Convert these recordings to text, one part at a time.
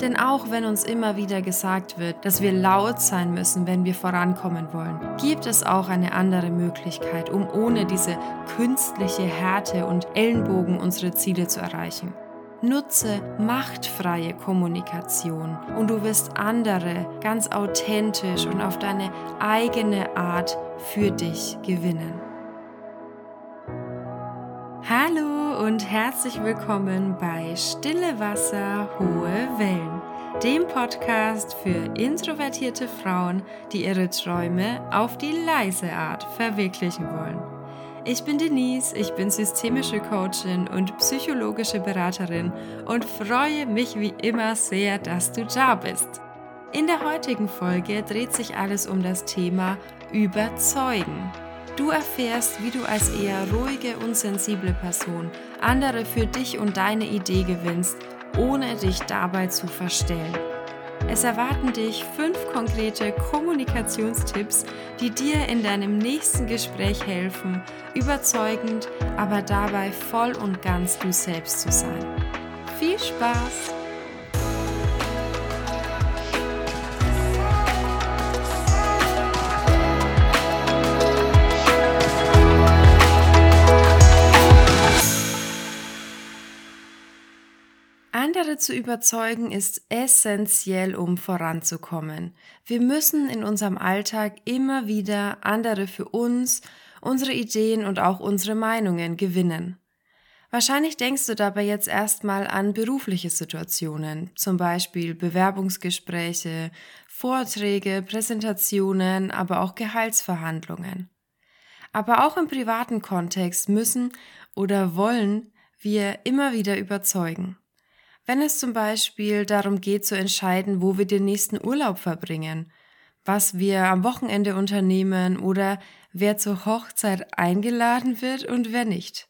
Denn auch wenn uns immer wieder gesagt wird, dass wir laut sein müssen, wenn wir vorankommen wollen, gibt es auch eine andere Möglichkeit, um ohne diese künstliche Härte und Ellenbogen unsere Ziele zu erreichen. Nutze machtfreie Kommunikation und du wirst andere ganz authentisch und auf deine eigene Art für dich gewinnen. Und herzlich willkommen bei Stille Wasser, hohe Wellen, dem Podcast für introvertierte Frauen, die ihre Träume auf die leise Art verwirklichen wollen. Ich bin Denise, ich bin systemische Coachin und psychologische Beraterin und freue mich wie immer sehr, dass du da bist. In der heutigen Folge dreht sich alles um das Thema Überzeugen. Du erfährst, wie du als eher ruhige und sensible Person andere für dich und deine Idee gewinnst, ohne dich dabei zu verstellen. Es erwarten dich fünf konkrete Kommunikationstipps, die dir in deinem nächsten Gespräch helfen, überzeugend, aber dabei voll und ganz du selbst zu sein. Viel Spaß! Andere zu überzeugen ist essentiell, um voranzukommen. Wir müssen in unserem Alltag immer wieder andere für uns, unsere Ideen und auch unsere Meinungen gewinnen. Wahrscheinlich denkst du dabei jetzt erstmal an berufliche Situationen, zum Beispiel Bewerbungsgespräche, Vorträge, Präsentationen, aber auch Gehaltsverhandlungen. Aber auch im privaten Kontext müssen oder wollen wir immer wieder überzeugen. Wenn es zum Beispiel darum geht zu entscheiden, wo wir den nächsten Urlaub verbringen, was wir am Wochenende unternehmen oder wer zur Hochzeit eingeladen wird und wer nicht.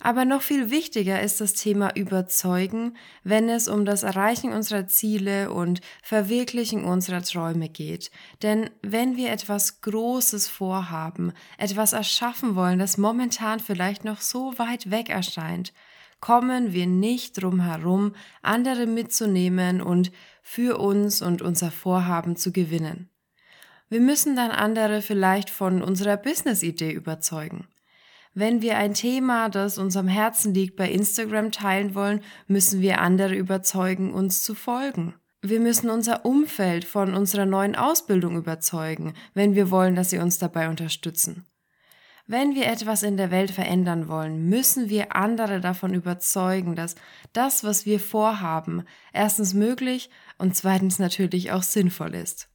Aber noch viel wichtiger ist das Thema Überzeugen, wenn es um das Erreichen unserer Ziele und Verwirklichen unserer Träume geht. Denn wenn wir etwas Großes vorhaben, etwas erschaffen wollen, das momentan vielleicht noch so weit weg erscheint, kommen wir nicht drum herum, andere mitzunehmen und für uns und unser Vorhaben zu gewinnen. Wir müssen dann andere vielleicht von unserer Business-Idee überzeugen. Wenn wir ein Thema, das uns am Herzen liegt, bei Instagram teilen wollen, müssen wir andere überzeugen, uns zu folgen. Wir müssen unser Umfeld von unserer neuen Ausbildung überzeugen, wenn wir wollen, dass sie uns dabei unterstützen. Wenn wir etwas in der Welt verändern wollen, müssen wir andere davon überzeugen, dass das, was wir vorhaben, erstens möglich und zweitens natürlich auch sinnvoll ist.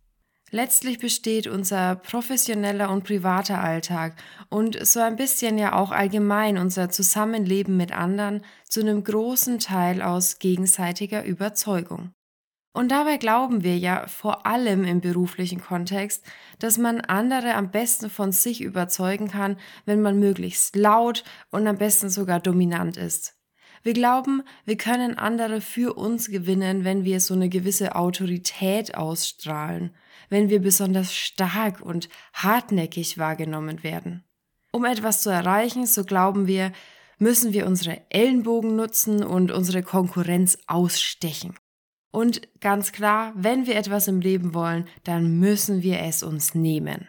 Letztlich besteht unser professioneller und privater Alltag und so ein bisschen ja auch allgemein unser Zusammenleben mit anderen zu einem großen Teil aus gegenseitiger Überzeugung. Und dabei glauben wir ja vor allem im beruflichen Kontext, dass man andere am besten von sich überzeugen kann, wenn man möglichst laut und am besten sogar dominant ist. Wir glauben, wir können andere für uns gewinnen, wenn wir so eine gewisse Autorität ausstrahlen, wenn wir besonders stark und hartnäckig wahrgenommen werden. Um etwas zu erreichen, so glauben wir, müssen wir unsere Ellenbogen nutzen und unsere Konkurrenz ausstechen. Und ganz klar, wenn wir etwas im Leben wollen, dann müssen wir es uns nehmen.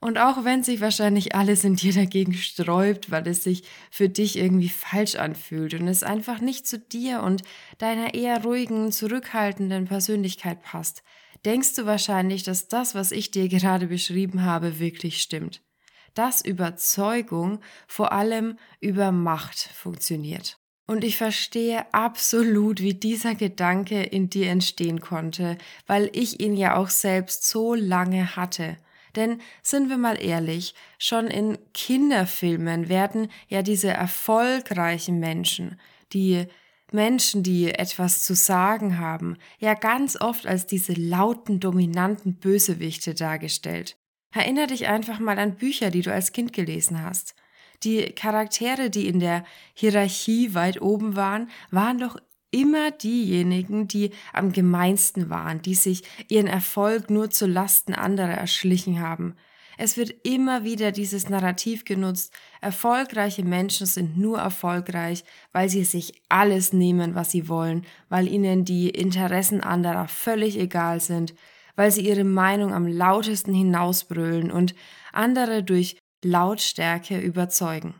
Und auch wenn sich wahrscheinlich alles in dir dagegen sträubt, weil es sich für dich irgendwie falsch anfühlt und es einfach nicht zu dir und deiner eher ruhigen, zurückhaltenden Persönlichkeit passt, denkst du wahrscheinlich, dass das, was ich dir gerade beschrieben habe, wirklich stimmt. Dass Überzeugung vor allem über Macht funktioniert. Und ich verstehe absolut, wie dieser Gedanke in dir entstehen konnte, weil ich ihn ja auch selbst so lange hatte. Denn sind wir mal ehrlich, schon in Kinderfilmen werden ja diese erfolgreichen Menschen, die Menschen, die etwas zu sagen haben, ja ganz oft als diese lauten, dominanten Bösewichte dargestellt. Erinner dich einfach mal an Bücher, die du als Kind gelesen hast. Die Charaktere, die in der Hierarchie weit oben waren, waren doch immer diejenigen, die am gemeinsten waren, die sich ihren Erfolg nur zu Lasten anderer erschlichen haben. Es wird immer wieder dieses Narrativ genutzt, erfolgreiche Menschen sind nur erfolgreich, weil sie sich alles nehmen, was sie wollen, weil ihnen die Interessen anderer völlig egal sind, weil sie ihre Meinung am lautesten hinausbrüllen und andere durch Lautstärke überzeugen.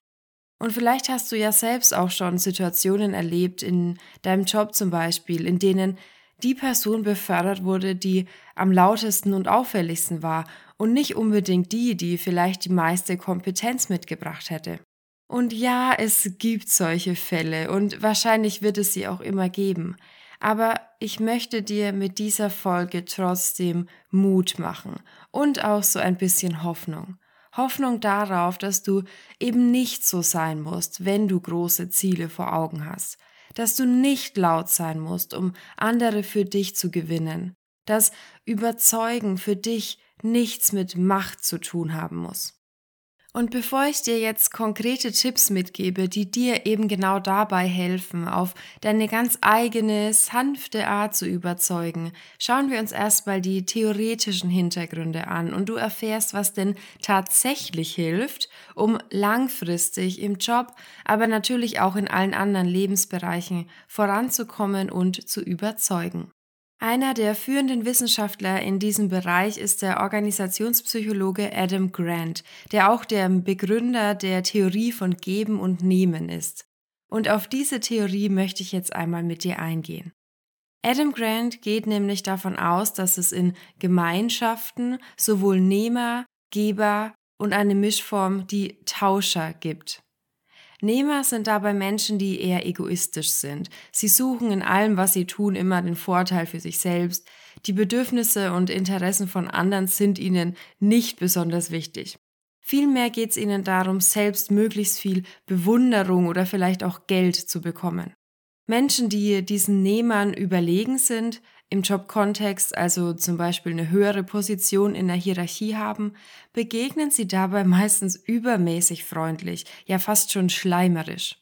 Und vielleicht hast du ja selbst auch schon Situationen erlebt, in deinem Job zum Beispiel, in denen die Person befördert wurde, die am lautesten und auffälligsten war und nicht unbedingt die, die vielleicht die meiste Kompetenz mitgebracht hätte. Und ja, es gibt solche Fälle und wahrscheinlich wird es sie auch immer geben. Aber ich möchte dir mit dieser Folge trotzdem Mut machen und auch so ein bisschen Hoffnung. Hoffnung darauf, dass du eben nicht so sein musst, wenn du große Ziele vor Augen hast, dass du nicht laut sein musst, um andere für dich zu gewinnen, dass Überzeugen für dich nichts mit Macht zu tun haben muss. Und bevor ich dir jetzt konkrete Tipps mitgebe, die dir eben genau dabei helfen, auf deine ganz eigene, sanfte Art zu überzeugen, schauen wir uns erstmal die theoretischen Hintergründe an und du erfährst, was denn tatsächlich hilft, um langfristig im Job, aber natürlich auch in allen anderen Lebensbereichen voranzukommen und zu überzeugen. Einer der führenden Wissenschaftler in diesem Bereich ist der Organisationspsychologe Adam Grant, der auch der Begründer der Theorie von Geben und Nehmen ist. Und auf diese Theorie möchte ich jetzt einmal mit dir eingehen. Adam Grant geht nämlich davon aus, dass es in Gemeinschaften sowohl Nehmer, Geber und eine Mischform, die Tauscher gibt. Nehmer sind dabei Menschen, die eher egoistisch sind. Sie suchen in allem, was sie tun, immer den Vorteil für sich selbst. Die Bedürfnisse und Interessen von anderen sind ihnen nicht besonders wichtig. Vielmehr geht es ihnen darum, selbst möglichst viel Bewunderung oder vielleicht auch Geld zu bekommen. Menschen, die diesen Nehmern überlegen sind, im Jobkontext, also zum Beispiel eine höhere Position in der Hierarchie haben, begegnen sie dabei meistens übermäßig freundlich, ja fast schon schleimerisch.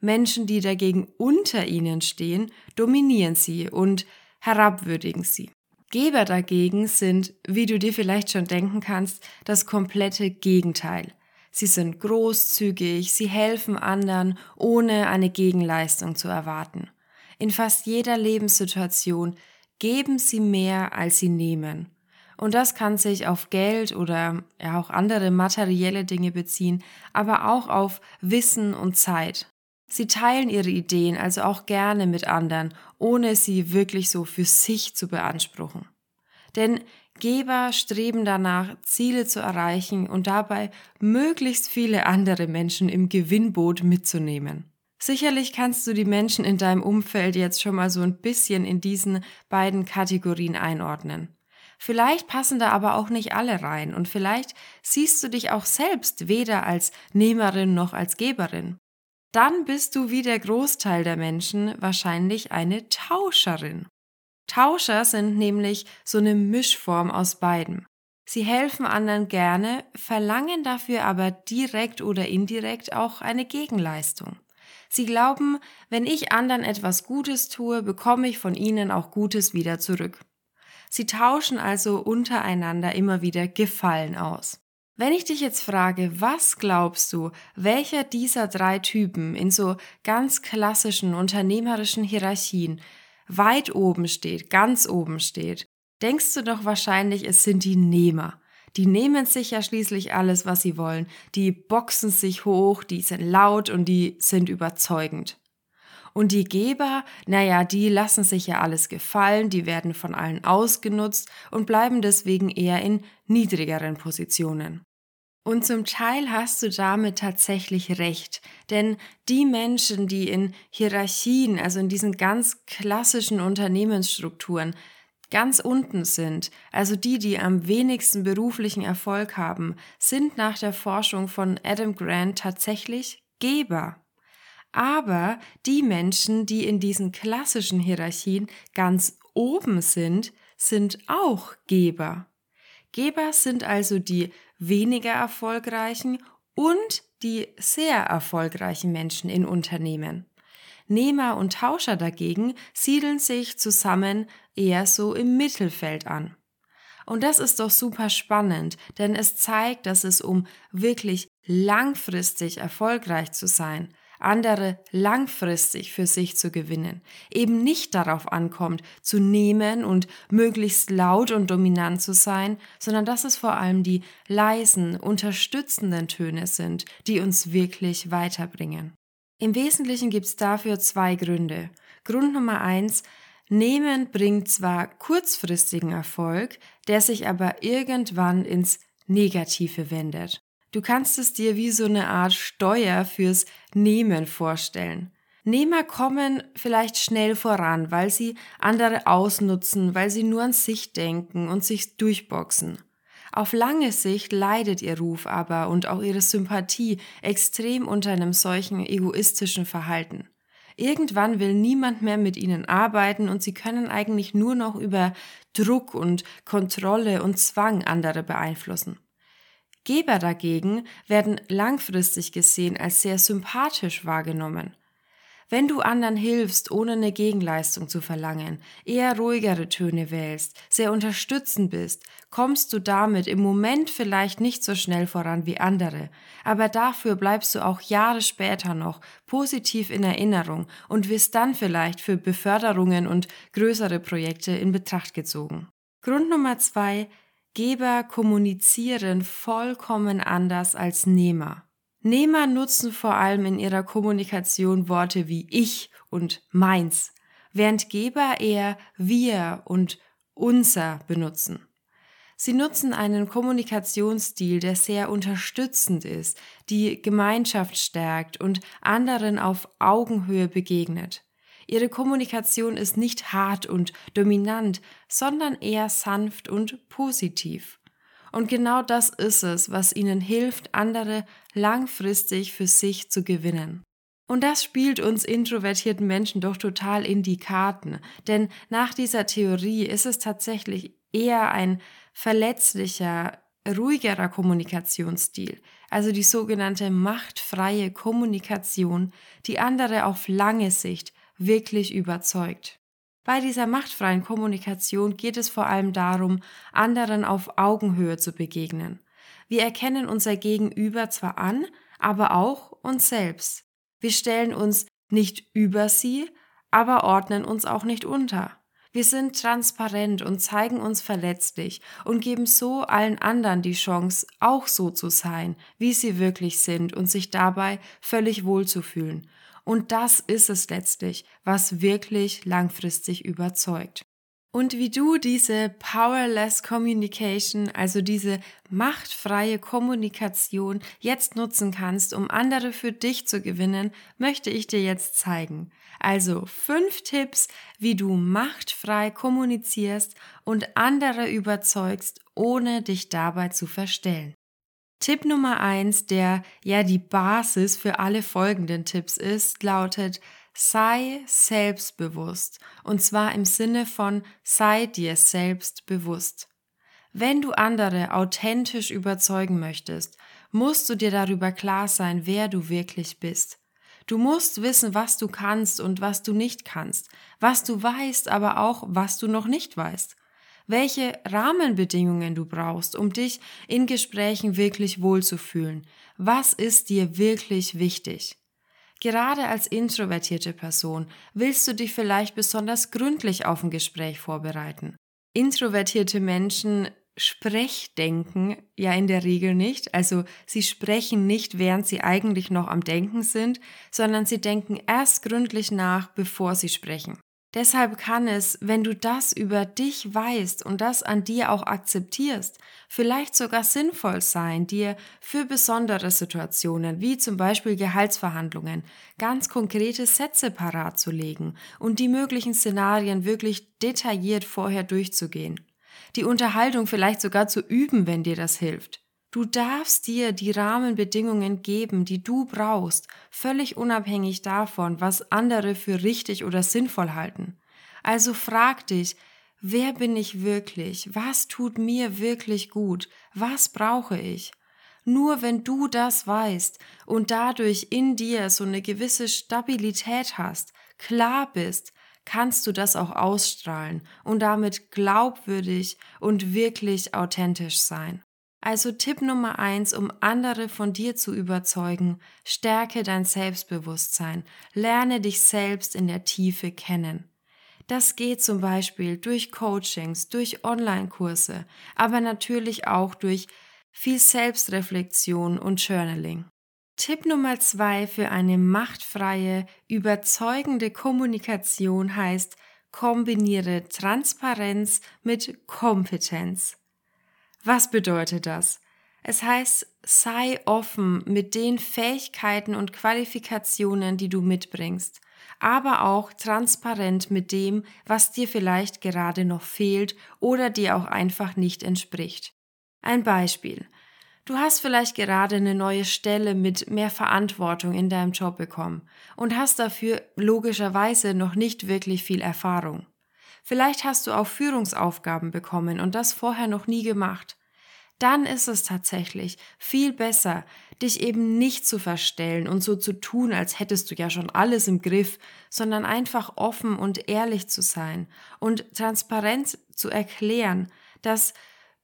Menschen, die dagegen unter ihnen stehen, dominieren sie und herabwürdigen sie. Geber dagegen sind, wie du dir vielleicht schon denken kannst, das komplette Gegenteil. Sie sind großzügig, sie helfen anderen, ohne eine Gegenleistung zu erwarten. In fast jeder Lebenssituation geben sie mehr, als sie nehmen. Und das kann sich auf Geld oder ja auch andere materielle Dinge beziehen, aber auch auf Wissen und Zeit. Sie teilen ihre Ideen also auch gerne mit anderen, ohne sie wirklich so für sich zu beanspruchen. Denn Geber streben danach, Ziele zu erreichen und dabei möglichst viele andere Menschen im Gewinnboot mitzunehmen. Sicherlich kannst du die Menschen in deinem Umfeld jetzt schon mal so ein bisschen in diesen beiden Kategorien einordnen. Vielleicht passen da aber auch nicht alle rein und vielleicht siehst du dich auch selbst weder als Nehmerin noch als Geberin. Dann bist du wie der Großteil der Menschen wahrscheinlich eine Tauscherin. Tauscher sind nämlich so eine Mischform aus beiden. Sie helfen anderen gerne, verlangen dafür aber direkt oder indirekt auch eine Gegenleistung. Sie glauben, wenn ich anderen etwas Gutes tue, bekomme ich von ihnen auch Gutes wieder zurück. Sie tauschen also untereinander immer wieder Gefallen aus. Wenn ich dich jetzt frage, was glaubst du, welcher dieser drei Typen in so ganz klassischen unternehmerischen Hierarchien weit oben steht, ganz oben steht, denkst du doch wahrscheinlich, es sind die Nehmer. Die nehmen sich ja schließlich alles, was sie wollen. Die boxen sich hoch, die sind laut und die sind überzeugend. Und die Geber, naja, die lassen sich ja alles gefallen, die werden von allen ausgenutzt und bleiben deswegen eher in niedrigeren Positionen. Und zum Teil hast du damit tatsächlich recht, denn die Menschen, die in Hierarchien, also in diesen ganz klassischen Unternehmensstrukturen, ganz unten sind, also die, die am wenigsten beruflichen Erfolg haben, sind nach der Forschung von Adam Grant tatsächlich Geber. Aber die Menschen, die in diesen klassischen Hierarchien ganz oben sind, sind auch Geber. Geber sind also die weniger erfolgreichen und die sehr erfolgreichen Menschen in Unternehmen. Nehmer und Tauscher dagegen siedeln sich zusammen eher so im Mittelfeld an. Und das ist doch super spannend, denn es zeigt, dass es um wirklich langfristig erfolgreich zu sein, andere langfristig für sich zu gewinnen, eben nicht darauf ankommt, zu nehmen und möglichst laut und dominant zu sein, sondern dass es vor allem die leisen, unterstützenden Töne sind, die uns wirklich weiterbringen. Im Wesentlichen gibt es dafür zwei Gründe. Grund Nummer eins, Nehmen bringt zwar kurzfristigen Erfolg, der sich aber irgendwann ins Negative wendet. Du kannst es dir wie so eine Art Steuer fürs Nehmen vorstellen. Nehmer kommen vielleicht schnell voran, weil sie andere ausnutzen, weil sie nur an sich denken und sich durchboxen. Auf lange Sicht leidet ihr Ruf aber und auch ihre Sympathie extrem unter einem solchen egoistischen Verhalten. Irgendwann will niemand mehr mit ihnen arbeiten und sie können eigentlich nur noch über Druck und Kontrolle und Zwang andere beeinflussen. Geber dagegen werden langfristig gesehen als sehr sympathisch wahrgenommen. Wenn du anderen hilfst, ohne eine Gegenleistung zu verlangen, eher ruhigere Töne wählst, sehr unterstützend bist, kommst du damit im Moment vielleicht nicht so schnell voran wie andere, aber dafür bleibst du auch Jahre später noch positiv in Erinnerung und wirst dann vielleicht für Beförderungen und größere Projekte in Betracht gezogen. Grund Nummer zwei Geber kommunizieren vollkommen anders als Nehmer. Nehmer nutzen vor allem in ihrer Kommunikation Worte wie ich und meins, während Geber eher wir und unser benutzen. Sie nutzen einen Kommunikationsstil, der sehr unterstützend ist, die Gemeinschaft stärkt und anderen auf Augenhöhe begegnet. Ihre Kommunikation ist nicht hart und dominant, sondern eher sanft und positiv. Und genau das ist es, was ihnen hilft, andere langfristig für sich zu gewinnen. Und das spielt uns introvertierten Menschen doch total in die Karten, denn nach dieser Theorie ist es tatsächlich eher ein verletzlicher, ruhigerer Kommunikationsstil, also die sogenannte machtfreie Kommunikation, die andere auf lange Sicht wirklich überzeugt. Bei dieser machtfreien Kommunikation geht es vor allem darum, anderen auf Augenhöhe zu begegnen. Wir erkennen unser Gegenüber zwar an, aber auch uns selbst. Wir stellen uns nicht über sie, aber ordnen uns auch nicht unter. Wir sind transparent und zeigen uns verletzlich und geben so allen anderen die Chance, auch so zu sein, wie sie wirklich sind und sich dabei völlig wohlzufühlen. Und das ist es letztlich, was wirklich langfristig überzeugt. Und wie du diese Powerless Communication, also diese machtfreie Kommunikation jetzt nutzen kannst, um andere für dich zu gewinnen, möchte ich dir jetzt zeigen. Also fünf Tipps, wie du machtfrei kommunizierst und andere überzeugst, ohne dich dabei zu verstellen. Tipp Nummer eins, der ja die Basis für alle folgenden Tipps ist, lautet, sei selbstbewusst. Und zwar im Sinne von sei dir selbst bewusst. Wenn du andere authentisch überzeugen möchtest, musst du dir darüber klar sein, wer du wirklich bist. Du musst wissen, was du kannst und was du nicht kannst, was du weißt, aber auch was du noch nicht weißt welche Rahmenbedingungen du brauchst, um dich in Gesprächen wirklich wohlzufühlen. Was ist dir wirklich wichtig? Gerade als introvertierte Person willst du dich vielleicht besonders gründlich auf ein Gespräch vorbereiten. Introvertierte Menschen Sprechdenken ja in der Regel nicht. Also sie sprechen nicht, während sie eigentlich noch am Denken sind, sondern sie denken erst gründlich nach, bevor sie sprechen. Deshalb kann es, wenn du das über dich weißt und das an dir auch akzeptierst, vielleicht sogar sinnvoll sein, dir für besondere Situationen, wie zum Beispiel Gehaltsverhandlungen, ganz konkrete Sätze parat zu legen und die möglichen Szenarien wirklich detailliert vorher durchzugehen. Die Unterhaltung vielleicht sogar zu üben, wenn dir das hilft. Du darfst dir die Rahmenbedingungen geben, die du brauchst, völlig unabhängig davon, was andere für richtig oder sinnvoll halten. Also frag dich, wer bin ich wirklich? Was tut mir wirklich gut? Was brauche ich? Nur wenn du das weißt und dadurch in dir so eine gewisse Stabilität hast, klar bist, kannst du das auch ausstrahlen und damit glaubwürdig und wirklich authentisch sein. Also Tipp Nummer eins, um andere von dir zu überzeugen, stärke dein Selbstbewusstsein, lerne dich selbst in der Tiefe kennen. Das geht zum Beispiel durch Coachings, durch Online-Kurse, aber natürlich auch durch viel Selbstreflexion und Journaling. Tipp Nummer zwei für eine machtfreie, überzeugende Kommunikation heißt, kombiniere Transparenz mit Kompetenz. Was bedeutet das? Es heißt, sei offen mit den Fähigkeiten und Qualifikationen, die du mitbringst, aber auch transparent mit dem, was dir vielleicht gerade noch fehlt oder dir auch einfach nicht entspricht. Ein Beispiel. Du hast vielleicht gerade eine neue Stelle mit mehr Verantwortung in deinem Job bekommen und hast dafür logischerweise noch nicht wirklich viel Erfahrung. Vielleicht hast du auch Führungsaufgaben bekommen und das vorher noch nie gemacht. Dann ist es tatsächlich viel besser, dich eben nicht zu verstellen und so zu tun, als hättest du ja schon alles im Griff, sondern einfach offen und ehrlich zu sein und transparent zu erklären, dass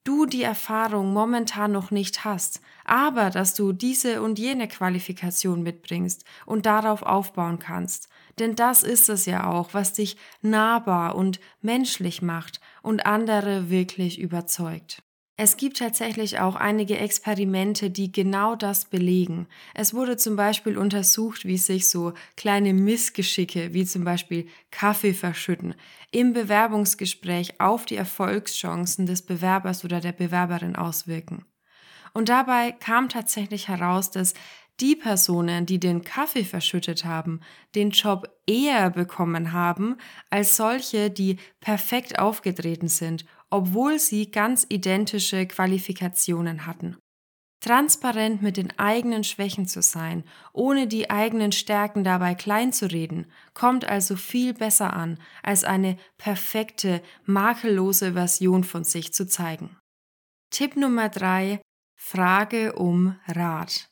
du die Erfahrung momentan noch nicht hast, aber dass du diese und jene Qualifikation mitbringst und darauf aufbauen kannst. Denn das ist es ja auch, was dich nahbar und menschlich macht und andere wirklich überzeugt. Es gibt tatsächlich auch einige Experimente, die genau das belegen. Es wurde zum Beispiel untersucht, wie sich so kleine Missgeschicke, wie zum Beispiel Kaffee verschütten, im Bewerbungsgespräch auf die Erfolgschancen des Bewerbers oder der Bewerberin auswirken. Und dabei kam tatsächlich heraus, dass die Personen, die den Kaffee verschüttet haben, den Job eher bekommen haben als solche, die perfekt aufgetreten sind obwohl sie ganz identische Qualifikationen hatten. Transparent mit den eigenen Schwächen zu sein, ohne die eigenen Stärken dabei klein zu reden, kommt also viel besser an, als eine perfekte, makellose Version von sich zu zeigen. Tipp Nummer drei: Frage um Rat.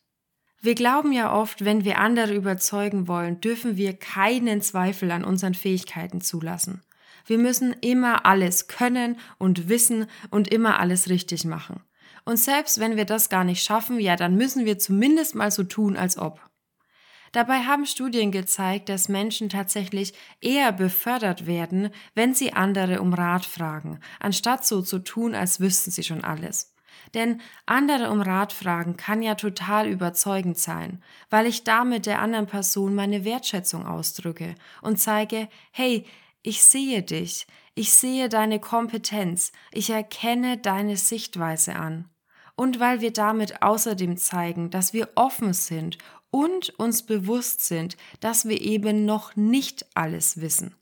Wir glauben ja oft, wenn wir andere überzeugen wollen, dürfen wir keinen Zweifel an unseren Fähigkeiten zulassen. Wir müssen immer alles können und wissen und immer alles richtig machen. Und selbst wenn wir das gar nicht schaffen, ja, dann müssen wir zumindest mal so tun, als ob. Dabei haben Studien gezeigt, dass Menschen tatsächlich eher befördert werden, wenn sie andere um Rat fragen, anstatt so zu tun, als wüssten sie schon alles. Denn andere um Rat fragen kann ja total überzeugend sein, weil ich damit der anderen Person meine Wertschätzung ausdrücke und zeige, hey, ich sehe dich, ich sehe deine Kompetenz, ich erkenne deine Sichtweise an. Und weil wir damit außerdem zeigen, dass wir offen sind und uns bewusst sind, dass wir eben noch nicht alles wissen.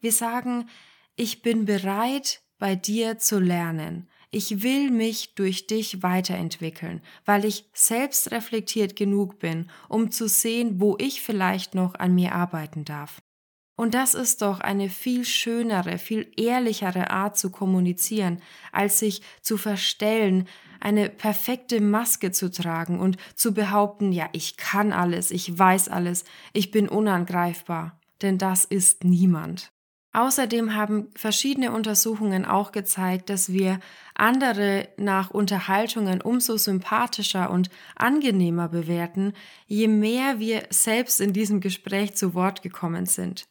Wir sagen, ich bin bereit, bei dir zu lernen. Ich will mich durch dich weiterentwickeln, weil ich selbst reflektiert genug bin, um zu sehen, wo ich vielleicht noch an mir arbeiten darf. Und das ist doch eine viel schönere, viel ehrlichere Art zu kommunizieren, als sich zu verstellen, eine perfekte Maske zu tragen und zu behaupten, ja, ich kann alles, ich weiß alles, ich bin unangreifbar. Denn das ist niemand. Außerdem haben verschiedene Untersuchungen auch gezeigt, dass wir andere nach Unterhaltungen umso sympathischer und angenehmer bewerten, je mehr wir selbst in diesem Gespräch zu Wort gekommen sind.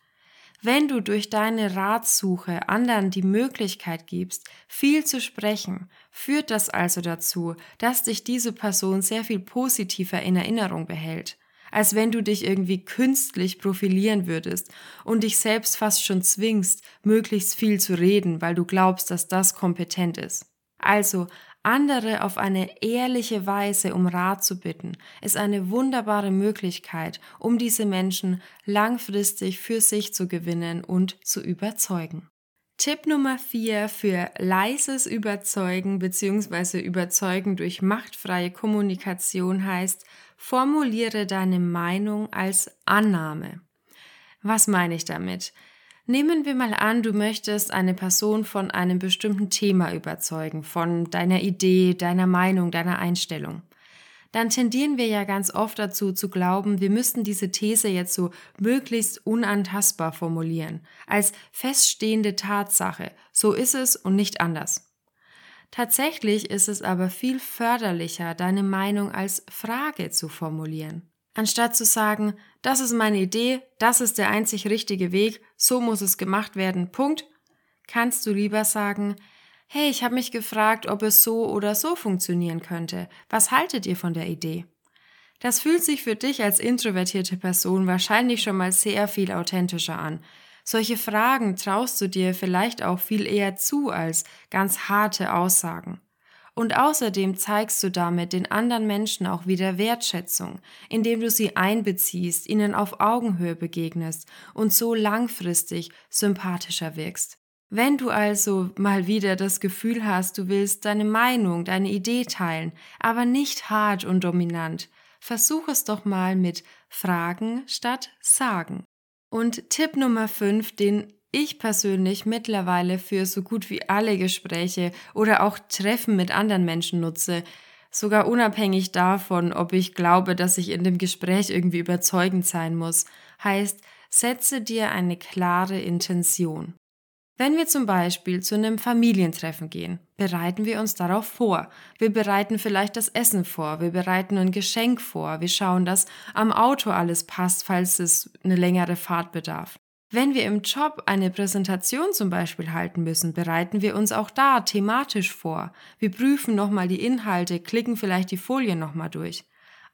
Wenn du durch deine Ratsuche anderen die Möglichkeit gibst, viel zu sprechen, führt das also dazu, dass dich diese Person sehr viel positiver in Erinnerung behält, als wenn du dich irgendwie künstlich profilieren würdest und dich selbst fast schon zwingst, möglichst viel zu reden, weil du glaubst, dass das kompetent ist. Also andere auf eine ehrliche Weise um Rat zu bitten, ist eine wunderbare Möglichkeit, um diese Menschen langfristig für sich zu gewinnen und zu überzeugen. Tipp Nummer 4 für leises Überzeugen bzw. Überzeugen durch machtfreie Kommunikation heißt, formuliere deine Meinung als Annahme. Was meine ich damit? Nehmen wir mal an, du möchtest eine Person von einem bestimmten Thema überzeugen, von deiner Idee, deiner Meinung, deiner Einstellung. dann tendieren wir ja ganz oft dazu zu glauben, wir müssten diese These jetzt so möglichst unantastbar formulieren, als feststehende Tatsache. So ist es und nicht anders. Tatsächlich ist es aber viel förderlicher, deine Meinung als Frage zu formulieren. Anstatt zu sagen, das ist meine Idee, das ist der einzig richtige Weg, so muss es gemacht werden, Punkt, kannst du lieber sagen, hey, ich habe mich gefragt, ob es so oder so funktionieren könnte. Was haltet ihr von der Idee? Das fühlt sich für dich als introvertierte Person wahrscheinlich schon mal sehr viel authentischer an. Solche Fragen traust du dir vielleicht auch viel eher zu als ganz harte Aussagen. Und außerdem zeigst du damit den anderen Menschen auch wieder Wertschätzung, indem du sie einbeziehst, ihnen auf Augenhöhe begegnest und so langfristig sympathischer wirkst. Wenn du also mal wieder das Gefühl hast, du willst deine Meinung, deine Idee teilen, aber nicht hart und dominant, versuch es doch mal mit Fragen statt Sagen. Und Tipp Nummer 5, den ich persönlich mittlerweile für so gut wie alle Gespräche oder auch Treffen mit anderen Menschen nutze, sogar unabhängig davon, ob ich glaube, dass ich in dem Gespräch irgendwie überzeugend sein muss, heißt, setze dir eine klare Intention. Wenn wir zum Beispiel zu einem Familientreffen gehen, bereiten wir uns darauf vor. Wir bereiten vielleicht das Essen vor, wir bereiten ein Geschenk vor, wir schauen, dass am Auto alles passt, falls es eine längere Fahrt bedarf. Wenn wir im Job eine Präsentation zum Beispiel halten müssen, bereiten wir uns auch da thematisch vor. Wir prüfen nochmal die Inhalte, klicken vielleicht die Folien nochmal durch.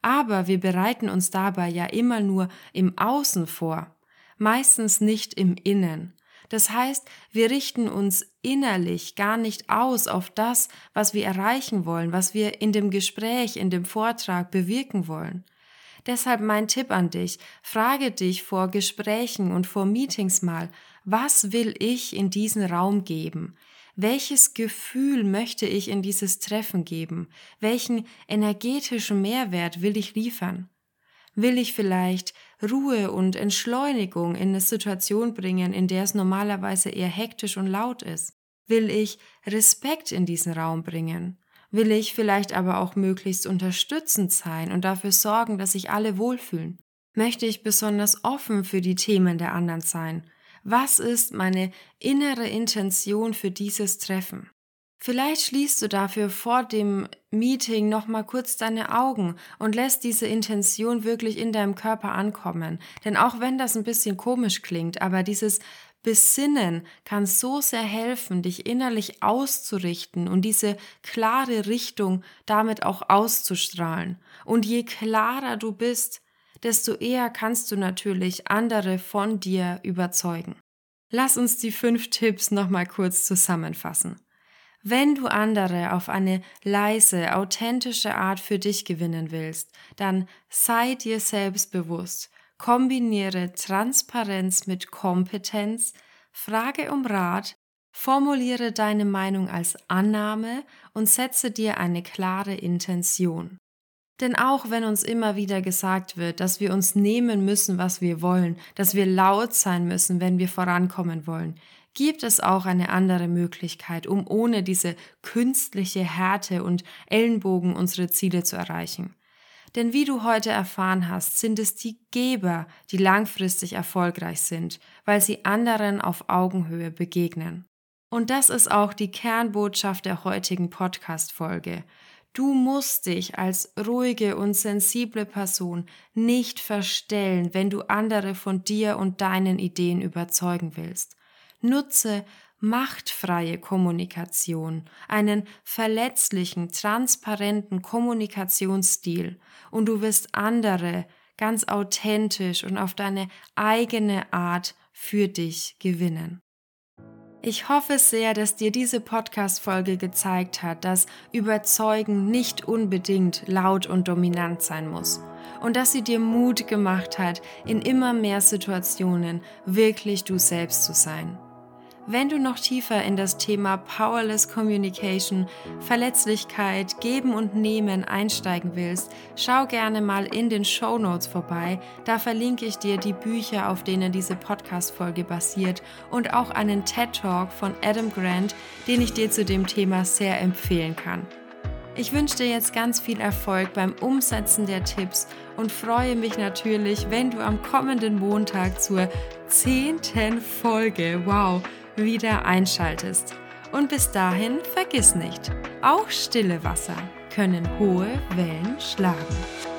Aber wir bereiten uns dabei ja immer nur im Außen vor, meistens nicht im Innen. Das heißt, wir richten uns innerlich gar nicht aus auf das, was wir erreichen wollen, was wir in dem Gespräch, in dem Vortrag bewirken wollen. Deshalb mein Tipp an dich, frage dich vor Gesprächen und vor Meetings mal, was will ich in diesen Raum geben? Welches Gefühl möchte ich in dieses Treffen geben? Welchen energetischen Mehrwert will ich liefern? Will ich vielleicht Ruhe und Entschleunigung in eine Situation bringen, in der es normalerweise eher hektisch und laut ist? Will ich Respekt in diesen Raum bringen? Will ich vielleicht aber auch möglichst unterstützend sein und dafür sorgen, dass sich alle wohlfühlen? Möchte ich besonders offen für die Themen der anderen sein? Was ist meine innere Intention für dieses Treffen? Vielleicht schließt du dafür vor dem Meeting nochmal kurz deine Augen und lässt diese Intention wirklich in deinem Körper ankommen. Denn auch wenn das ein bisschen komisch klingt, aber dieses Besinnen kann so sehr helfen, dich innerlich auszurichten und diese klare Richtung damit auch auszustrahlen. Und je klarer du bist, desto eher kannst du natürlich andere von dir überzeugen. Lass uns die fünf Tipps nochmal kurz zusammenfassen. Wenn du andere auf eine leise, authentische Art für dich gewinnen willst, dann sei dir selbstbewusst, kombiniere Transparenz mit Kompetenz, frage um Rat, formuliere deine Meinung als Annahme und setze dir eine klare Intention. Denn auch wenn uns immer wieder gesagt wird, dass wir uns nehmen müssen, was wir wollen, dass wir laut sein müssen, wenn wir vorankommen wollen, gibt es auch eine andere Möglichkeit, um ohne diese künstliche Härte und Ellenbogen unsere Ziele zu erreichen. Denn wie du heute erfahren hast, sind es die Geber, die langfristig erfolgreich sind, weil sie anderen auf Augenhöhe begegnen. Und das ist auch die Kernbotschaft der heutigen Podcast-Folge. Du musst dich als ruhige und sensible Person nicht verstellen, wenn du andere von dir und deinen Ideen überzeugen willst. Nutze machtfreie Kommunikation, einen verletzlichen, transparenten Kommunikationsstil und du wirst andere ganz authentisch und auf deine eigene Art für dich gewinnen. Ich hoffe sehr, dass dir diese Podcast-Folge gezeigt hat, dass Überzeugen nicht unbedingt laut und dominant sein muss und dass sie dir Mut gemacht hat, in immer mehr Situationen wirklich du selbst zu sein. Wenn du noch tiefer in das Thema Powerless Communication, Verletzlichkeit, Geben und Nehmen einsteigen willst, schau gerne mal in den Show Notes vorbei. Da verlinke ich dir die Bücher, auf denen diese Podcast-Folge basiert und auch einen TED Talk von Adam Grant, den ich dir zu dem Thema sehr empfehlen kann. Ich wünsche dir jetzt ganz viel Erfolg beim Umsetzen der Tipps und freue mich natürlich, wenn du am kommenden Montag zur zehnten Folge, wow, wieder einschaltest. Und bis dahin vergiss nicht, auch stille Wasser können hohe Wellen schlagen.